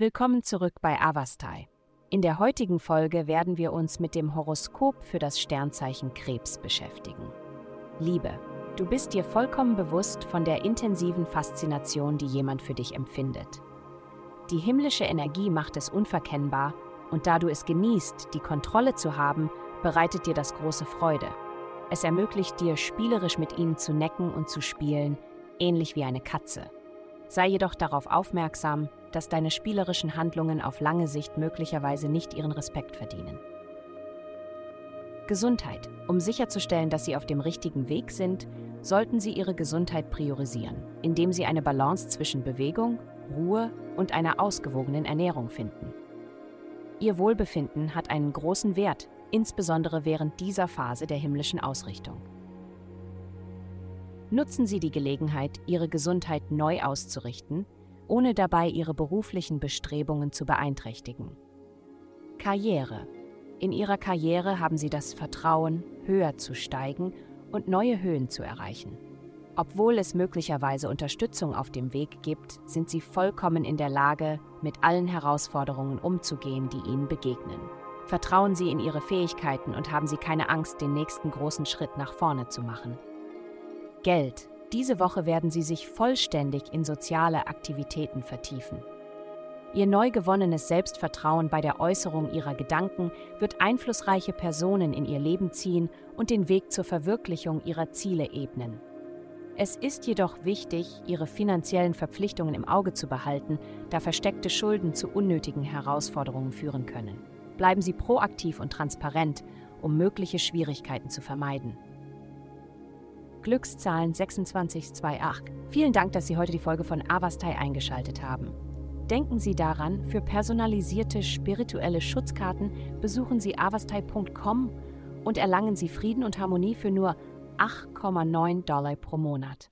Willkommen zurück bei Avastai. In der heutigen Folge werden wir uns mit dem Horoskop für das Sternzeichen Krebs beschäftigen. Liebe, du bist dir vollkommen bewusst von der intensiven Faszination, die jemand für dich empfindet. Die himmlische Energie macht es unverkennbar und da du es genießt, die Kontrolle zu haben, bereitet dir das große Freude. Es ermöglicht dir, spielerisch mit ihnen zu necken und zu spielen, ähnlich wie eine Katze. Sei jedoch darauf aufmerksam, dass deine spielerischen Handlungen auf lange Sicht möglicherweise nicht ihren Respekt verdienen. Gesundheit. Um sicherzustellen, dass Sie auf dem richtigen Weg sind, sollten Sie Ihre Gesundheit priorisieren, indem Sie eine Balance zwischen Bewegung, Ruhe und einer ausgewogenen Ernährung finden. Ihr Wohlbefinden hat einen großen Wert, insbesondere während dieser Phase der himmlischen Ausrichtung. Nutzen Sie die Gelegenheit, Ihre Gesundheit neu auszurichten, ohne dabei Ihre beruflichen Bestrebungen zu beeinträchtigen. Karriere. In Ihrer Karriere haben Sie das Vertrauen, höher zu steigen und neue Höhen zu erreichen. Obwohl es möglicherweise Unterstützung auf dem Weg gibt, sind Sie vollkommen in der Lage, mit allen Herausforderungen umzugehen, die Ihnen begegnen. Vertrauen Sie in Ihre Fähigkeiten und haben Sie keine Angst, den nächsten großen Schritt nach vorne zu machen. Geld. Diese Woche werden Sie sich vollständig in soziale Aktivitäten vertiefen. Ihr neu gewonnenes Selbstvertrauen bei der Äußerung Ihrer Gedanken wird einflussreiche Personen in Ihr Leben ziehen und den Weg zur Verwirklichung Ihrer Ziele ebnen. Es ist jedoch wichtig, Ihre finanziellen Verpflichtungen im Auge zu behalten, da versteckte Schulden zu unnötigen Herausforderungen führen können. Bleiben Sie proaktiv und transparent, um mögliche Schwierigkeiten zu vermeiden. Glückszahlen 2628. Vielen Dank, dass Sie heute die Folge von Avastai eingeschaltet haben. Denken Sie daran, für personalisierte spirituelle Schutzkarten besuchen Sie avastai.com und erlangen Sie Frieden und Harmonie für nur 8,9 Dollar pro Monat.